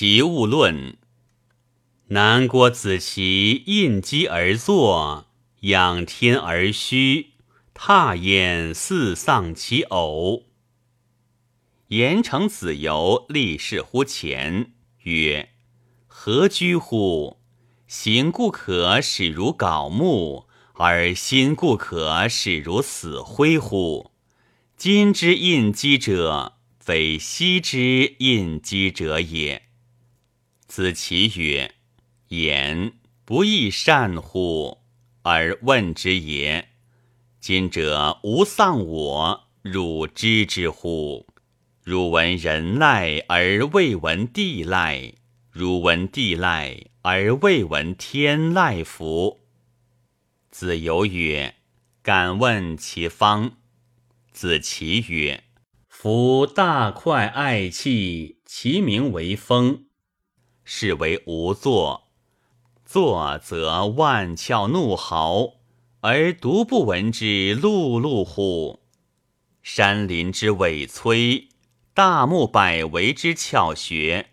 齐物论。南郭子期应机而坐，仰天而虚，踏焉似丧其偶。言成子游立事乎前，曰：“何居乎？行故可使如槁木，而心故可使如死灰乎？今之应机者，非昔之应机者也。”子期曰。言不亦善乎？而问之也。今者无丧我，汝知之乎？汝闻人赖而未闻地赖，汝闻地赖而未闻天籁夫？子游曰：“敢问其方。”子期曰：“夫大块爱气，其名为风，是为无作。”作则万窍怒嚎，而独不闻之碌碌乎？山林之尾摧，大木百围之窍穴，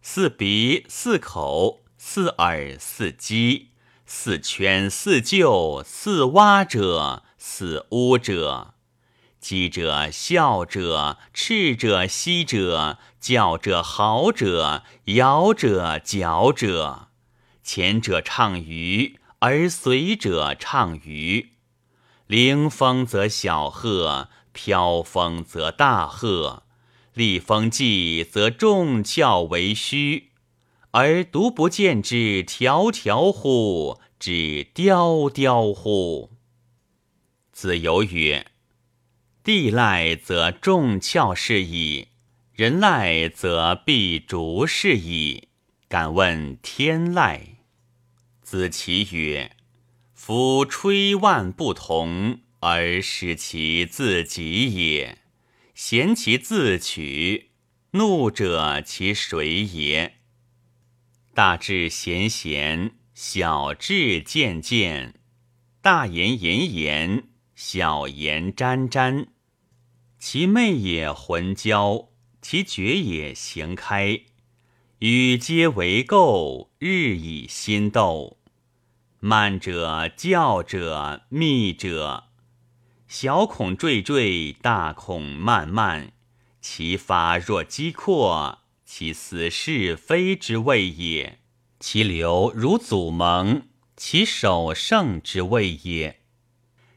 似鼻似口似耳似鸡，似圈似臼似蛙者，似乌者，鸡者笑者，赤者息者，叫者嚎者，摇者嚼者。前者唱鱼，而随者唱鱼。凌风则小鹤，飘风则大鹤。立风纪，则众窍为虚，而独不见之条条乎？之雕雕乎？子游曰：“地籁则众窍是矣，人籁则必逐是矣。敢问天籁？”子期曰：“夫吹万不同，而使其自己也；贤其自取，怒者其谁也？大智贤贤，小智渐渐，大言炎炎，小言沾沾。其昧也浑交，其绝也行开。”与皆为垢，日以心斗。慢者教者密者，小孔惴惴，大孔漫漫。其发若机阔，其死是非之谓也；其流如祖蒙，其守胜之谓也；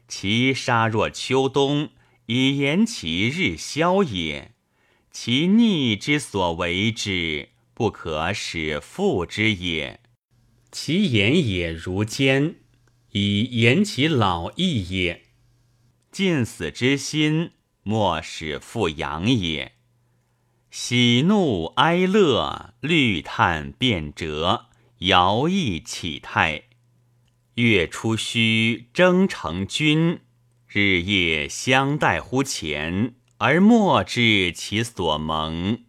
其杀若秋冬，以言其日消也；其逆之所为之。不可使复之也，其言也如坚，以言其老义也。尽死之心，莫使复扬也。喜怒哀乐，虑叹变折，摇曳起态。月出虚，征成君，日夜相待乎前，而莫知其所蒙。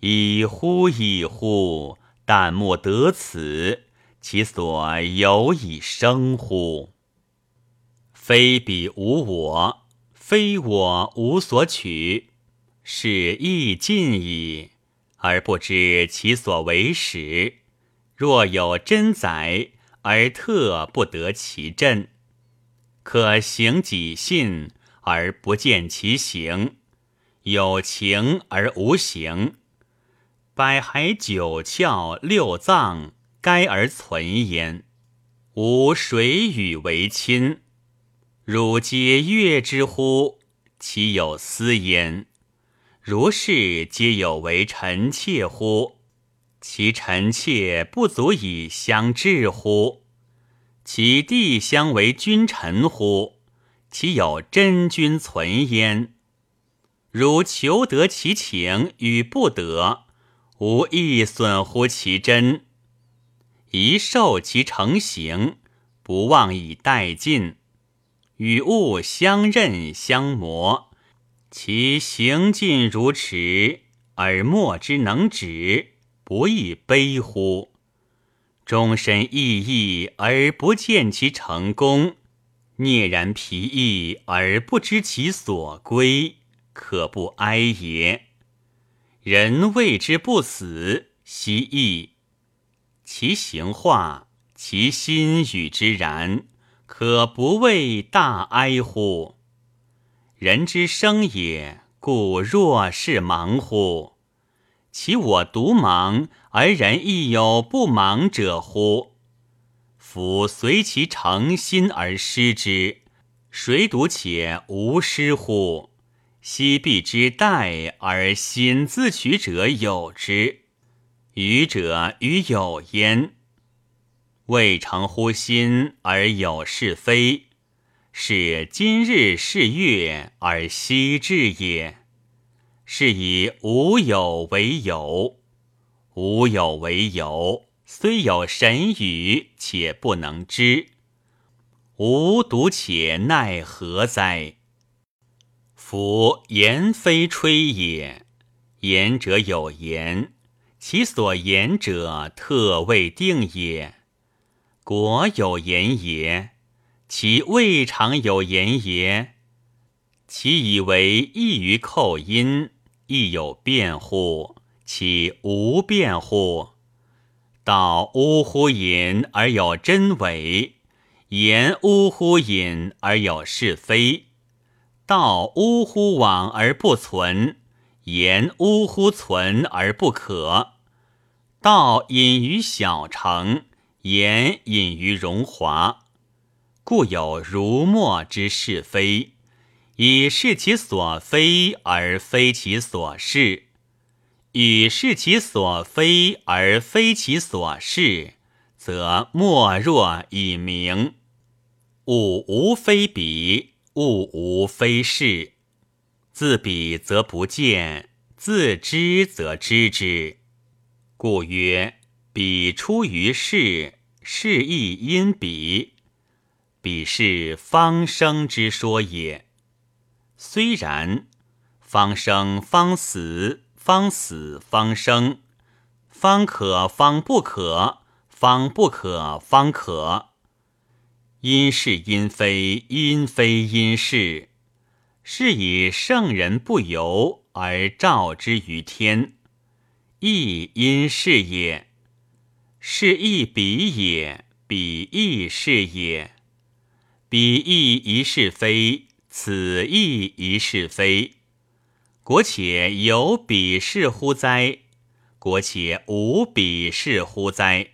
已乎已乎！但莫得此，其所有以生乎？非彼无我，非我无所取，是亦尽矣，而不知其所为始。若有真宰，而特不得其真；可行己信，而不见其行；有情而无形。百骸九窍六脏，该而存焉。吾谁与为亲？汝皆悦之乎？其有私焉？如是皆有为臣妾乎？其臣妾不足以相治乎？其弟相为君臣乎？其有真君存焉？如求得其情与不得。无益损乎其真，一受其成形，不忘以殆尽。与物相刃相磨，其行尽如驰，而莫之能止，不亦悲乎？终身奕奕而不见其成功，啮然疲役而不知其所归，可不哀也。人谓之不死，奚异？其行化，其心与之然，可不谓大哀乎？人之生也，故若是忙乎？其我独忙，而人亦有不忙者乎？夫随其诚心而失之，谁独且无失乎？昔必之待而心自取者有之，愚者与有焉。未成乎心而有是非，是今日是月而昔至也。是以无有为有，无有为有，虽有神语，且不能知。吾独且奈何哉？夫言非吹也，言者有言，其所言者特未定也。果有言也，其未尝有言也。其以为异于寇音，亦有辩乎？其无辩乎？道呜呼隐而有真伪，言呜呼隐而有是非。道呜呼往而不存，言呜呼存而不可。道隐于小成，言隐于荣华，故有如墨之是非，以是其所非而非其所是；与是其所非而非其所是，则莫若以明。物无非彼。物无非是，自彼则不见，自知则知之。故曰：彼出于是，是亦因彼。彼是方生之说也。虽然，方生方死，方死方生，方可方不可，方不可方可。因是因非，因非因是，是以圣人不由而照之于天，亦因是也。是亦彼也，彼亦是也。彼亦一是非，此亦一是非。国且有彼是乎哉？国且无彼是乎哉？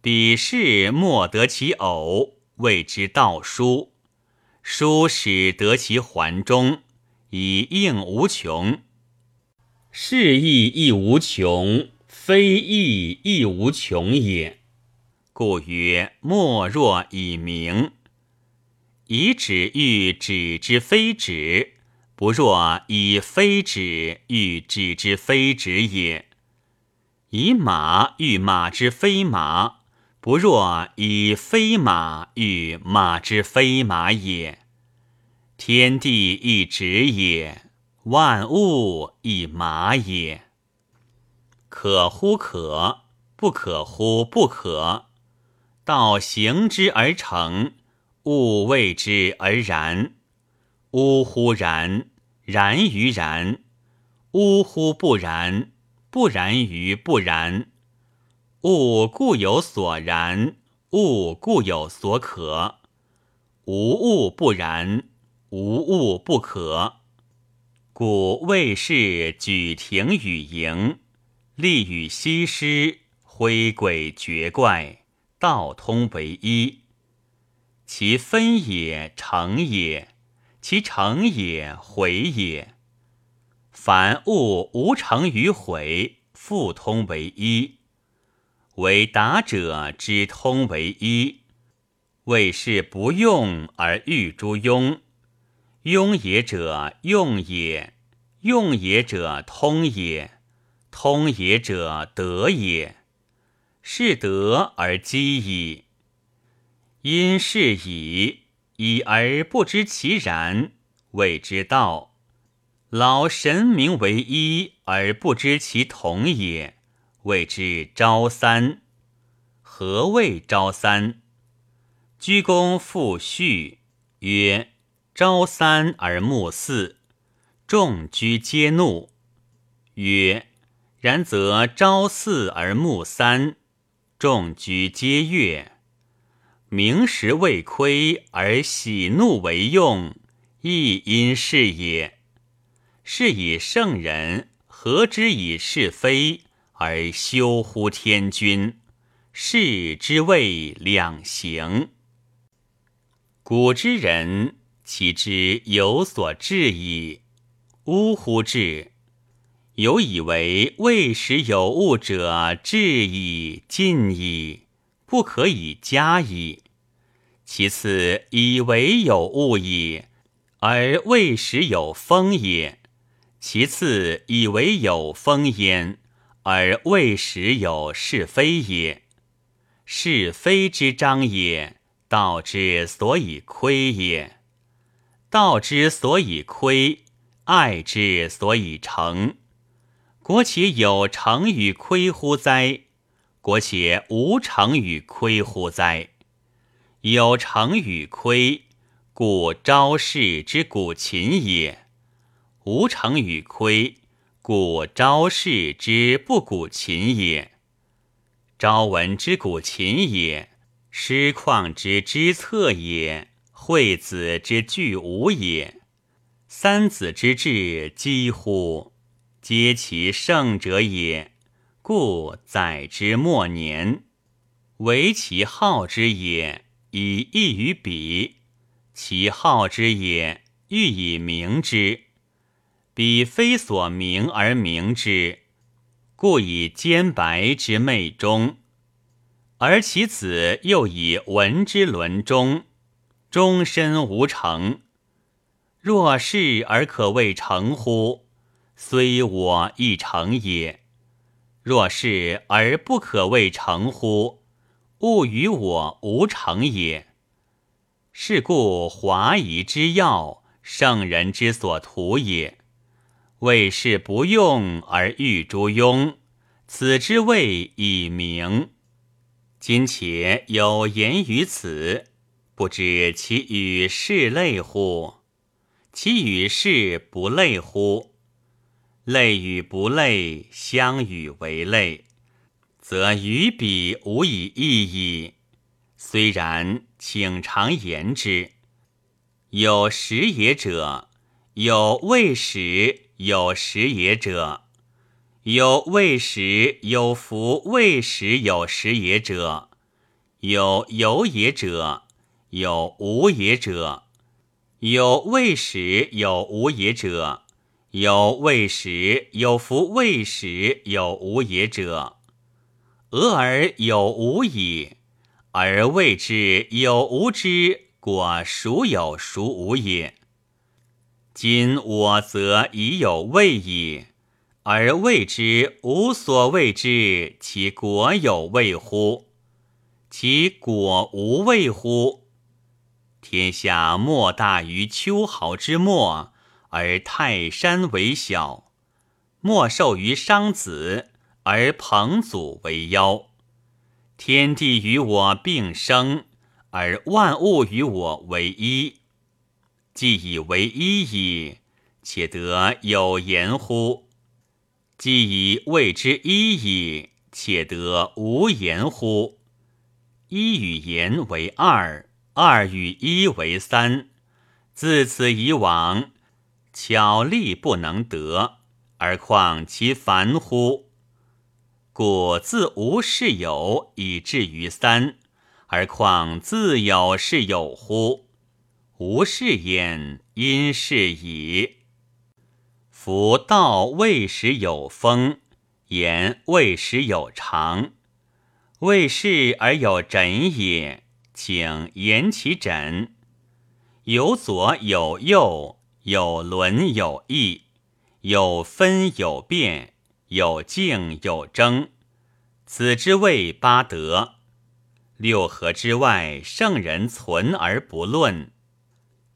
彼是莫得其偶。谓之道书，书使得其环中，以应无穷。是亦亦无穷，非亦亦无穷也。故曰：莫若以明。以指喻指之非指，不若以非止欲止之非止也。以马欲马之非马。不若以非马欲马之非马也。天地亦止也，万物亦马也。可乎可，不可乎不可。道行之而成，物谓之而然。呜呼然，然于然；呜呼不然，不然于不然。物固有所然，物固有所可。无物不然，无物不可。故谓是举庭与营，立与西施，挥轨绝怪，道通为一。其分也成也，其成也毁也。凡物无成与毁，复通为一。为达者之通为一，为是不用而欲诸庸。庸也者用也，用也者通也，通也者得也。是得而积矣。因是矣，已而不知其然，谓之道。老神明为一而不知其同也。谓之昭三，何谓昭三？居躬复序曰：朝三而暮四，众居皆怒。曰：然则朝四而暮三，众居皆悦。明时未亏而喜怒为用，亦因是也。是以圣人何之以是非而修乎天君？是之谓两行。古之人，其之有所至矣。呜呼！至有以为未时有物者，至矣，尽矣，不可以加矣。其次，以为有物矣，而未时有风也；其次，以为有风焉，而未时有是非也。是非之章也，道之所以亏也。道之所以亏，爱之所以成。国且有成与亏乎哉？国且无成与亏乎哉？有成与亏，故昭氏之古琴也；无成与亏，故昭氏之不古琴也。昭文之古琴也，师旷之知策也，惠子之具无也，三子之志几乎，皆其圣者也。故载之末年，为其好之也。以异于彼，其好之也，欲以明之。彼非所明而明之，故以兼白之昧中。而其子又以文之伦中，终身无成。若是而可谓成乎？虽我亦成也。若是而不可谓成乎？物与我无成也。是故华夷之要，圣人之所图也。为是不用而欲诸庸，此之谓以明。今且有言于此，不知其与是类乎？其与是不类乎？类与不类，相与为类。则与彼无以异矣。虽然，请常言之。有时也者，有未时有时也者，有未时有弗未时有时也者，有有也者，有无也者，有未时有无也者，有未时有弗未时有无也者。俄而有无矣，而谓之有无之果，孰有孰无也？今我则已有谓矣，而谓之无所谓之，其果有谓乎？其果无谓乎？天下莫大于秋毫之末，而泰山为小；莫寿于商子。而彭祖为妖，天地与我并生，而万物与我为一。既以为一矣，且得有言乎？既以谓之一矣，且得无言乎？一与言为二，二与一为三。自此以往，巧力不能得，而况其繁乎？故自无是有以至于三，而况自有是有乎？无是焉，因是矣。夫道未时有风，言未时有常，未是而有枕也。请言其枕。有左有右，有伦有义，有分有变。有静有争，此之谓八德。六合之外，圣人存而不论；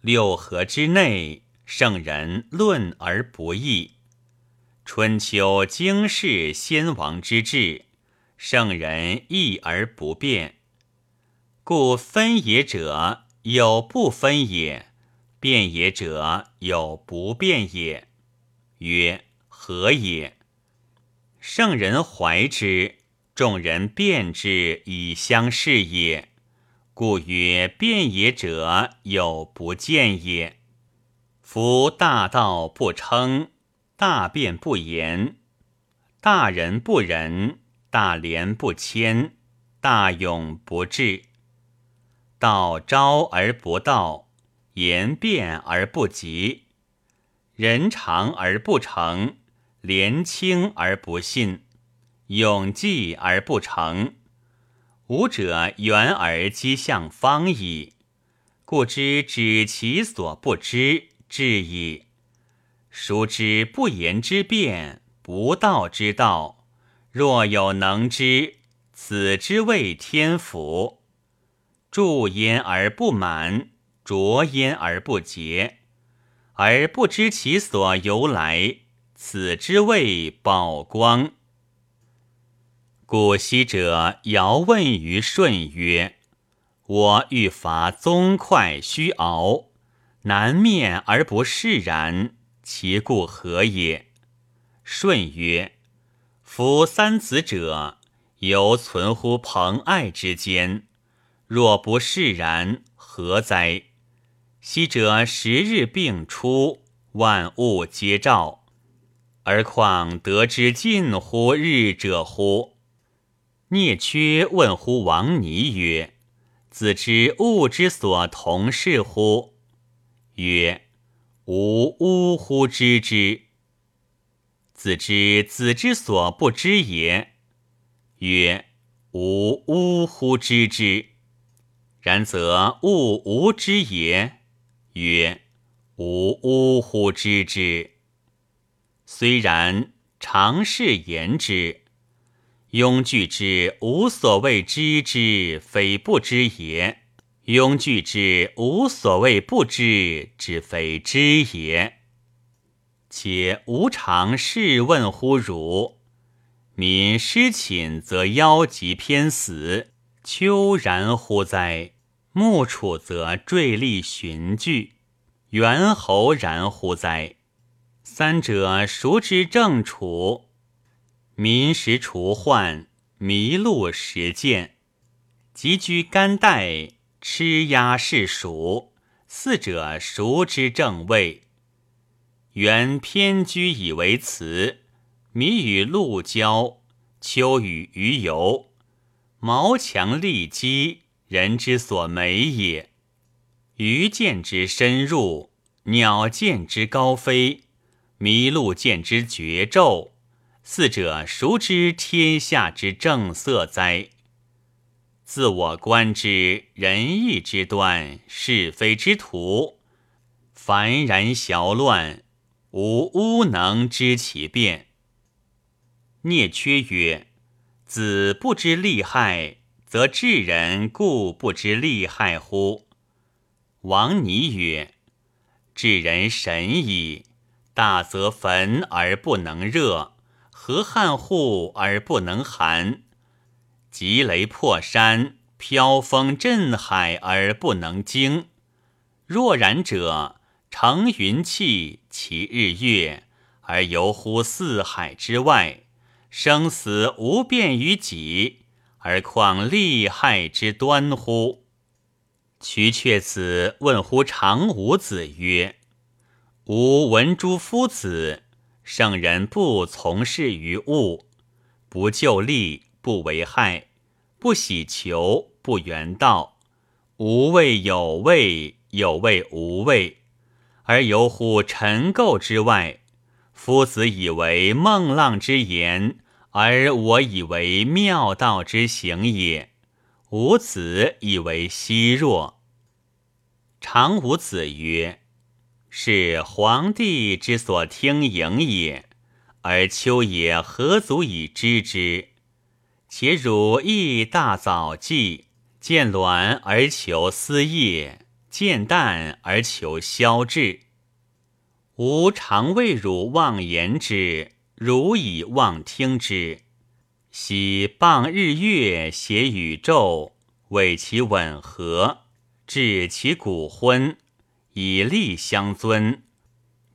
六合之内，圣人论而不议。春秋经世先王之治，圣人议而不变。故分也者有不分也，变也者有不变也。曰何也？圣人怀之，众人辩之以相视也。故曰：辩也者，有不见也。夫大道不称，大辩不言，大人不仁，大廉不谦，大勇不智。道昭而不道，言辩而不及，人长而不成，廉轻而不信，勇继而不成。吾者远而击向方矣，故知指其所不知，至矣。孰知不言之辩，不道之道？若有能知，此之谓天福。助焉而不满，浊焉而不竭，而不知其所由来，此之谓宝光。古昔者尧问于舜曰：“我欲伐宗快须敖，南面而不释然，其故何也？”舜曰：“夫三子者，犹存乎朋爱之间，若不释然，何哉？昔者十日并出，万物皆照，而况得之近乎日者乎？”聂缺问乎王尼曰：“子知物之所同是乎？”曰：“吾呜乎知之。”子知子之所不知也。曰：“吾呜乎知之。”然则物无知也。曰：“吾呜乎知之。”虽然，常是言之。庸惧之无所谓知之，非不知也；庸惧之无所谓不知之，非知也。且无常试问乎汝：民失寝则夭疾偏死，秋然乎哉？木处则坠立寻惧，猿猴然乎哉？三者孰之正处？民食除患，麋鹿食见，急居干带，吃鸭是鼠。四者孰之正位？原偏居以为辞，麋与鹿交，秋与鱼游。毛强利基，人之所美也。鱼见之深入，鸟见之高飞，麋鹿见之绝骤。四者孰知天下之正色哉？自我观之，仁义之端，是非之途，凡然淆乱，吾吾能知其变。聂缺曰：“子不知利害，则智人故不知利害乎？”王尼曰：“智人神矣，大则焚而不能热。”河汉户而不能寒？急雷破山，飘风震海而不能惊？若然者，乘云气，其日月，而游乎四海之外，生死无变于己，而况利害之端乎？瞿却子问乎长武子曰：“吾闻诸夫子。”圣人不从事于物，不就利，不为害，不喜求，不圆道。无谓有谓，有谓无谓，而游乎尘垢之外。夫子以为孟浪之言，而我以为妙道之行也。吾子以为奚若？常吾子曰。是皇帝之所听盈也，而秋也何足以知之？且汝亦大早计，见卵而求思夜，见旦而求消滞。吾常谓汝妄言之，汝以妄听之。昔傍日月，写宇宙，为其吻合，治其骨昏。以利相尊，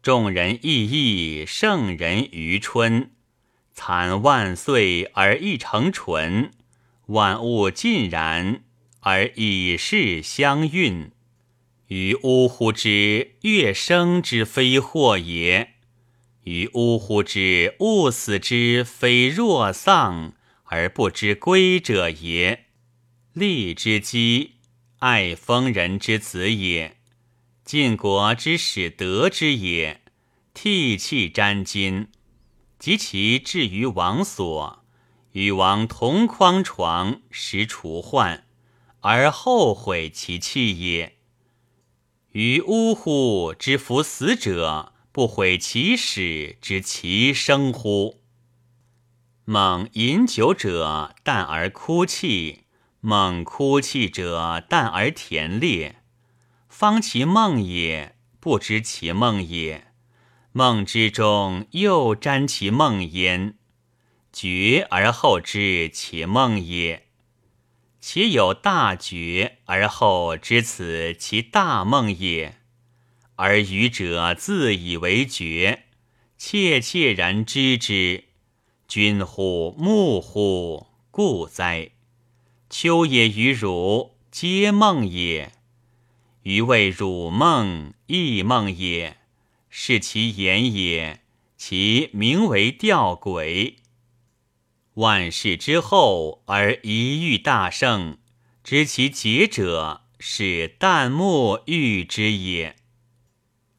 众人异义，圣人于春。惨万岁而一成纯，万物尽然而以世相运。于呜呼之月生之非祸也，于呜呼之物死之非若丧而不知归者也。利之基，爱封人之子也；晋国之始得之也。涕泣沾巾，及其至于王所，与王同匡床，食除患，而后悔其弃也。于呜呼之服死者，不悔其始之其生乎？猛饮酒者，淡而哭泣；猛哭泣者，淡而甜烈。方其梦也，不知其梦也。梦之中，又沾其梦焉。觉而后知其梦也。其有大觉而后知此其大梦也，而愚者自以为觉，切切然知之。君乎木乎？故哉！秋也于汝，皆梦也。余谓汝梦，亦梦也。是其言也，其名为吊诡。万世之后而一遇大圣，知其节者，是旦暮遇之也。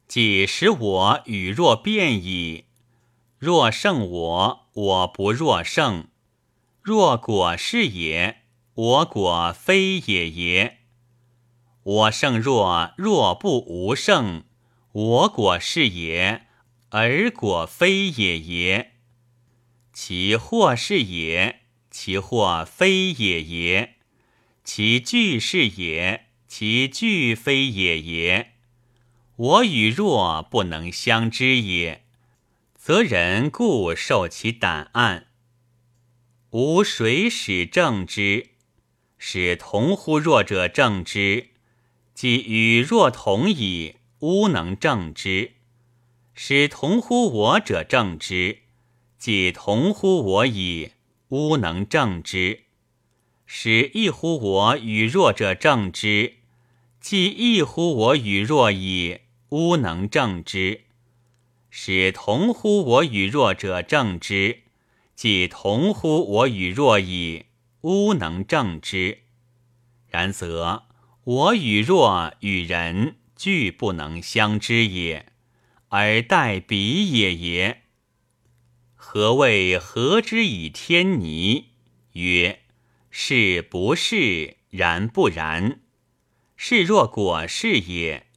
即使我与若变矣。若胜我，我不若胜；若果是也，我果非也也。我胜若若不无胜，我果是也，而果非也也。其或是也，其或非也也；其俱是也，其俱非也也。我与若不能相知也，则人故受其胆暗。吾谁使正之？使同乎若者正之，即与若同矣，吾能正之；使同乎我者正之。即同乎我矣，吾能正之；使异乎我与弱者正之。即异乎我与弱矣，吾能正之；使同乎我与弱者正之。即同乎我与弱矣，吾能正之。然则我与若与人俱不能相知也，而待彼也也。何谓何之以天泥？曰：是不是，然不然。是若果是也，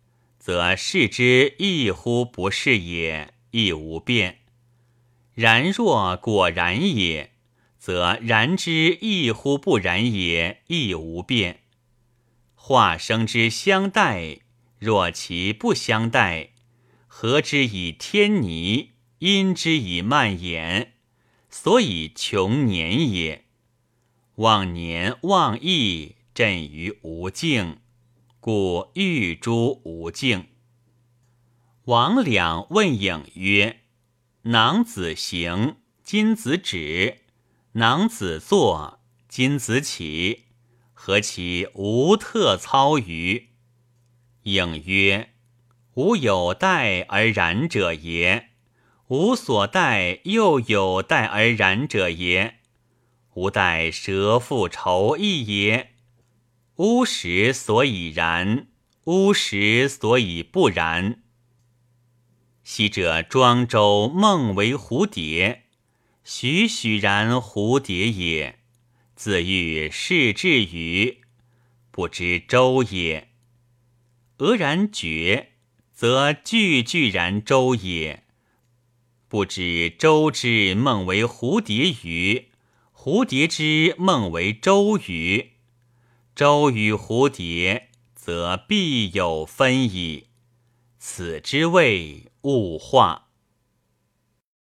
则是之亦乎不是也，亦无变；然若果然也，则然之亦乎不然也，亦无变。化生之相待，若其不相待，合之以天泥？因之以蔓延，所以穷年也。忘年忘义，震于无境，故欲诸无境。王两问影曰：“囊子行，金子止；囊子坐，金子起，何其无特操于？”应曰：“吾有待而然者也。”吾所待，又有待而然者也；吾待蛇复仇义也。吾时所以然，吾时所以不然。昔者庄周梦为蝴蝶，栩栩然蝴蝶也，自欲视至于，不知周也。俄然觉，则句句然周也。不知周之梦为蝴蝶鱼，蝴蝶之梦为周鱼。周与蝴蝶，则必有分矣。此之谓物化。